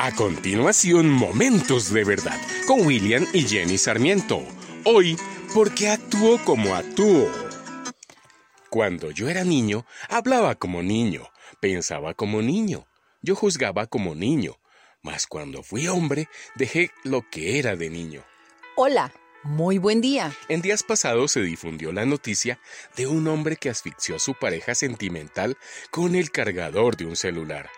A continuación, Momentos de Verdad con William y Jenny Sarmiento. Hoy, ¿por qué actúo como actúo? Cuando yo era niño, hablaba como niño, pensaba como niño, yo juzgaba como niño, mas cuando fui hombre, dejé lo que era de niño. Hola, muy buen día. En días pasados se difundió la noticia de un hombre que asfixió a su pareja sentimental con el cargador de un celular.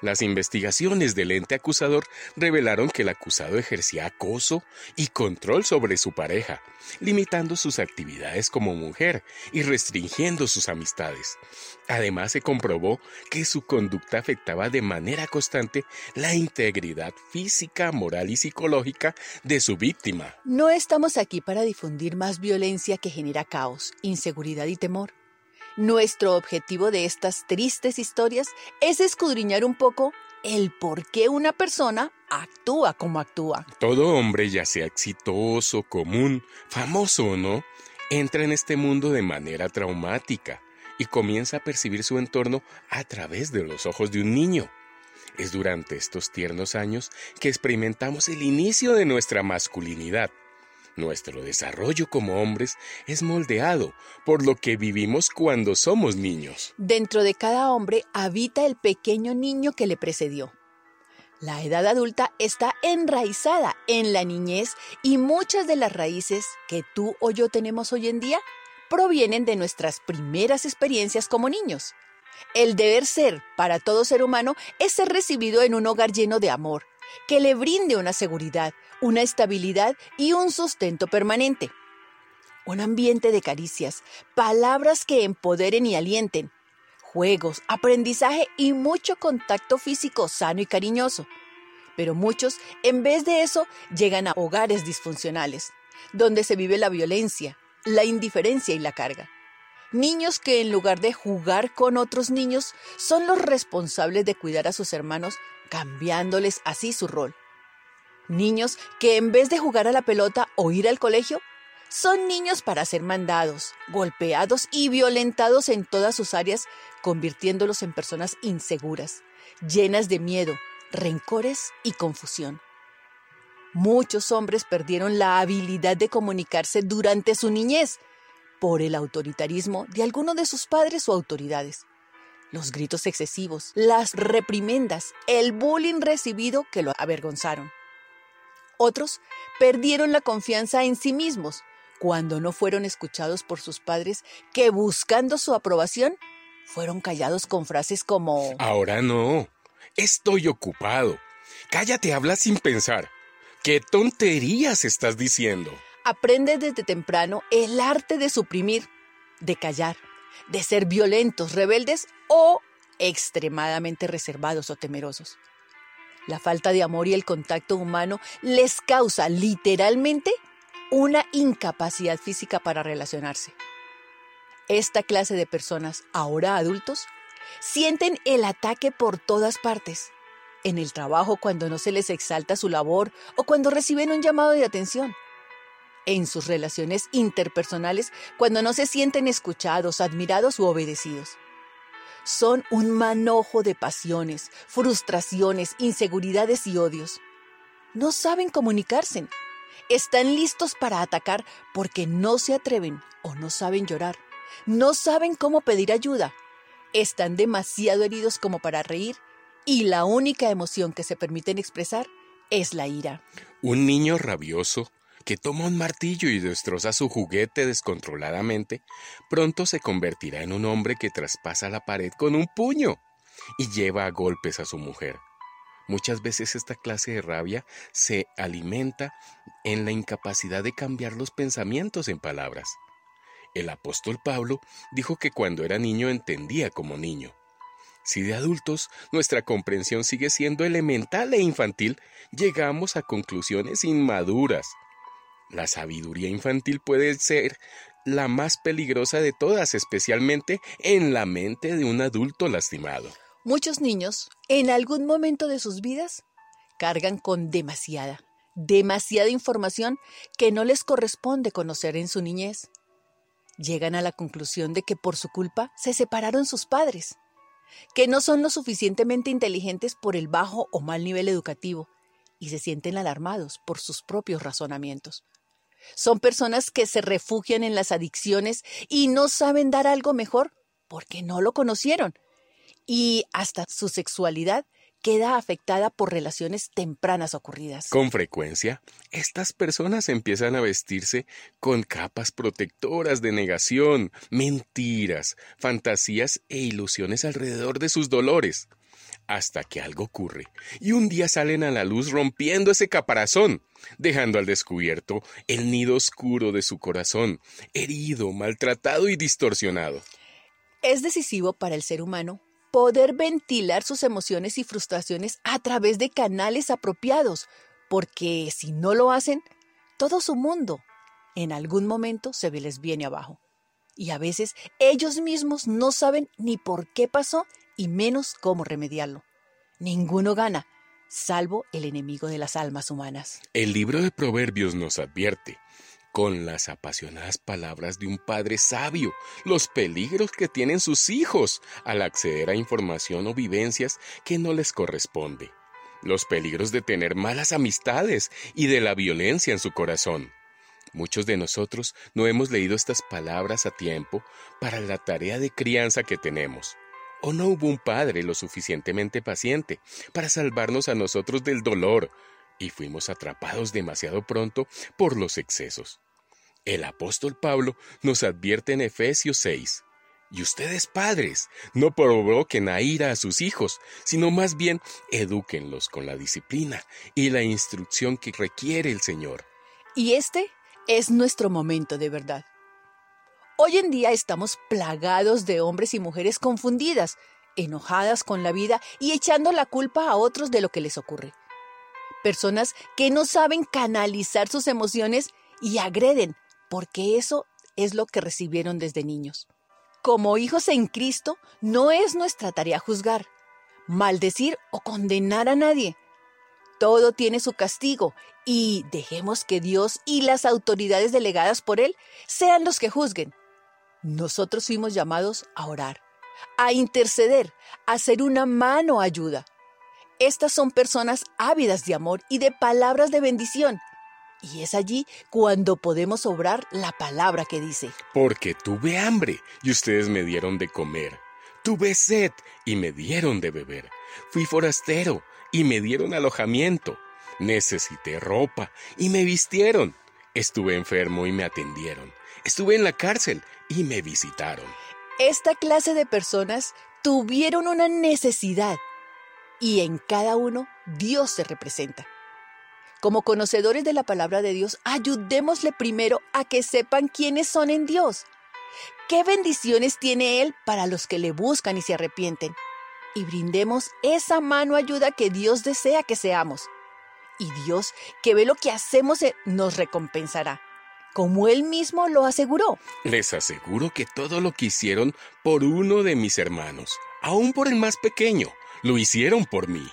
Las investigaciones del ente acusador revelaron que el acusado ejercía acoso y control sobre su pareja, limitando sus actividades como mujer y restringiendo sus amistades. Además, se comprobó que su conducta afectaba de manera constante la integridad física, moral y psicológica de su víctima. No estamos aquí para difundir más violencia que genera caos, inseguridad y temor. Nuestro objetivo de estas tristes historias es escudriñar un poco el por qué una persona actúa como actúa. Todo hombre, ya sea exitoso, común, famoso o no, entra en este mundo de manera traumática y comienza a percibir su entorno a través de los ojos de un niño. Es durante estos tiernos años que experimentamos el inicio de nuestra masculinidad nuestro desarrollo como hombres es moldeado por lo que vivimos cuando somos niños. Dentro de cada hombre habita el pequeño niño que le precedió. La edad adulta está enraizada en la niñez y muchas de las raíces que tú o yo tenemos hoy en día provienen de nuestras primeras experiencias como niños. El deber ser para todo ser humano es ser recibido en un hogar lleno de amor, que le brinde una seguridad, una estabilidad y un sustento permanente. Un ambiente de caricias, palabras que empoderen y alienten, juegos, aprendizaje y mucho contacto físico sano y cariñoso. Pero muchos, en vez de eso, llegan a hogares disfuncionales, donde se vive la violencia, la indiferencia y la carga. Niños que en lugar de jugar con otros niños son los responsables de cuidar a sus hermanos, cambiándoles así su rol. Niños que en vez de jugar a la pelota o ir al colegio, son niños para ser mandados, golpeados y violentados en todas sus áreas, convirtiéndolos en personas inseguras, llenas de miedo, rencores y confusión. Muchos hombres perdieron la habilidad de comunicarse durante su niñez por el autoritarismo de alguno de sus padres o autoridades. Los gritos excesivos, las reprimendas, el bullying recibido que lo avergonzaron. Otros perdieron la confianza en sí mismos cuando no fueron escuchados por sus padres que buscando su aprobación fueron callados con frases como Ahora no, estoy ocupado. Cállate, habla sin pensar. ¿Qué tonterías estás diciendo? Aprende desde temprano el arte de suprimir, de callar, de ser violentos, rebeldes o extremadamente reservados o temerosos. La falta de amor y el contacto humano les causa literalmente una incapacidad física para relacionarse. Esta clase de personas, ahora adultos, sienten el ataque por todas partes. En el trabajo cuando no se les exalta su labor o cuando reciben un llamado de atención. En sus relaciones interpersonales cuando no se sienten escuchados, admirados u obedecidos son un manojo de pasiones, frustraciones, inseguridades y odios. No saben comunicarse. Están listos para atacar porque no se atreven o no saben llorar. No saben cómo pedir ayuda. Están demasiado heridos como para reír y la única emoción que se permiten expresar es la ira. Un niño rabioso que toma un martillo y destroza su juguete descontroladamente, pronto se convertirá en un hombre que traspasa la pared con un puño y lleva a golpes a su mujer. Muchas veces esta clase de rabia se alimenta en la incapacidad de cambiar los pensamientos en palabras. El apóstol Pablo dijo que cuando era niño entendía como niño. Si de adultos nuestra comprensión sigue siendo elemental e infantil, llegamos a conclusiones inmaduras. La sabiduría infantil puede ser la más peligrosa de todas, especialmente en la mente de un adulto lastimado. Muchos niños, en algún momento de sus vidas, cargan con demasiada, demasiada información que no les corresponde conocer en su niñez. Llegan a la conclusión de que por su culpa se separaron sus padres. que no son lo suficientemente inteligentes por el bajo o mal nivel educativo y se sienten alarmados por sus propios razonamientos. Son personas que se refugian en las adicciones y no saben dar algo mejor porque no lo conocieron. Y hasta su sexualidad queda afectada por relaciones tempranas ocurridas. Con frecuencia, estas personas empiezan a vestirse con capas protectoras de negación, mentiras, fantasías e ilusiones alrededor de sus dolores, hasta que algo ocurre y un día salen a la luz rompiendo ese caparazón, dejando al descubierto el nido oscuro de su corazón, herido, maltratado y distorsionado. Es decisivo para el ser humano poder ventilar sus emociones y frustraciones a través de canales apropiados, porque si no lo hacen, todo su mundo en algún momento se les viene abajo. Y a veces ellos mismos no saben ni por qué pasó y menos cómo remediarlo. Ninguno gana, salvo el enemigo de las almas humanas. El libro de Proverbios nos advierte con las apasionadas palabras de un padre sabio, los peligros que tienen sus hijos al acceder a información o vivencias que no les corresponde, los peligros de tener malas amistades y de la violencia en su corazón. Muchos de nosotros no hemos leído estas palabras a tiempo para la tarea de crianza que tenemos. ¿O no hubo un padre lo suficientemente paciente para salvarnos a nosotros del dolor, y fuimos atrapados demasiado pronto por los excesos. El apóstol Pablo nos advierte en Efesios 6. Y ustedes padres, no provoquen a ira a sus hijos, sino más bien edúquenlos con la disciplina y la instrucción que requiere el Señor. Y este es nuestro momento de verdad. Hoy en día estamos plagados de hombres y mujeres confundidas, enojadas con la vida y echando la culpa a otros de lo que les ocurre personas que no saben canalizar sus emociones y agreden, porque eso es lo que recibieron desde niños. Como hijos en Cristo, no es nuestra tarea juzgar, maldecir o condenar a nadie. Todo tiene su castigo y dejemos que Dios y las autoridades delegadas por Él sean los que juzguen. Nosotros fuimos llamados a orar, a interceder, a ser una mano ayuda. Estas son personas ávidas de amor y de palabras de bendición. Y es allí cuando podemos obrar la palabra que dice. Porque tuve hambre y ustedes me dieron de comer. Tuve sed y me dieron de beber. Fui forastero y me dieron alojamiento. Necesité ropa y me vistieron. Estuve enfermo y me atendieron. Estuve en la cárcel y me visitaron. Esta clase de personas tuvieron una necesidad y en cada uno Dios se representa. Como conocedores de la palabra de Dios, ayudémosle primero a que sepan quiénes son en Dios. ¿Qué bendiciones tiene Él para los que le buscan y se arrepienten? Y brindemos esa mano ayuda que Dios desea que seamos. Y Dios, que ve lo que hacemos, eh, nos recompensará, como Él mismo lo aseguró. Les aseguro que todo lo que hicieron por uno de mis hermanos, aún por el más pequeño, lo hicieron por mí.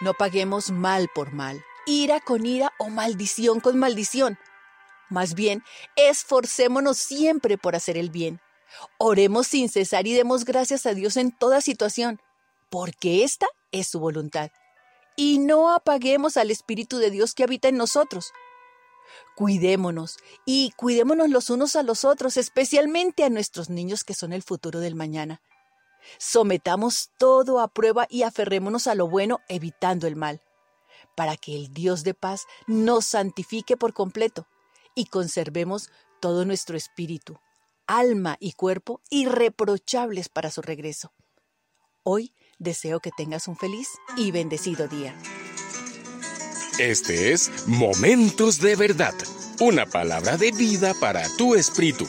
No paguemos mal por mal, ira con ira o maldición con maldición. Más bien, esforcémonos siempre por hacer el bien. Oremos sin cesar y demos gracias a Dios en toda situación, porque esta es su voluntad. Y no apaguemos al Espíritu de Dios que habita en nosotros. Cuidémonos y cuidémonos los unos a los otros, especialmente a nuestros niños que son el futuro del mañana. Sometamos todo a prueba y aferrémonos a lo bueno, evitando el mal, para que el Dios de paz nos santifique por completo y conservemos todo nuestro espíritu, alma y cuerpo irreprochables para su regreso. Hoy deseo que tengas un feliz y bendecido día. Este es Momentos de Verdad, una palabra de vida para tu espíritu.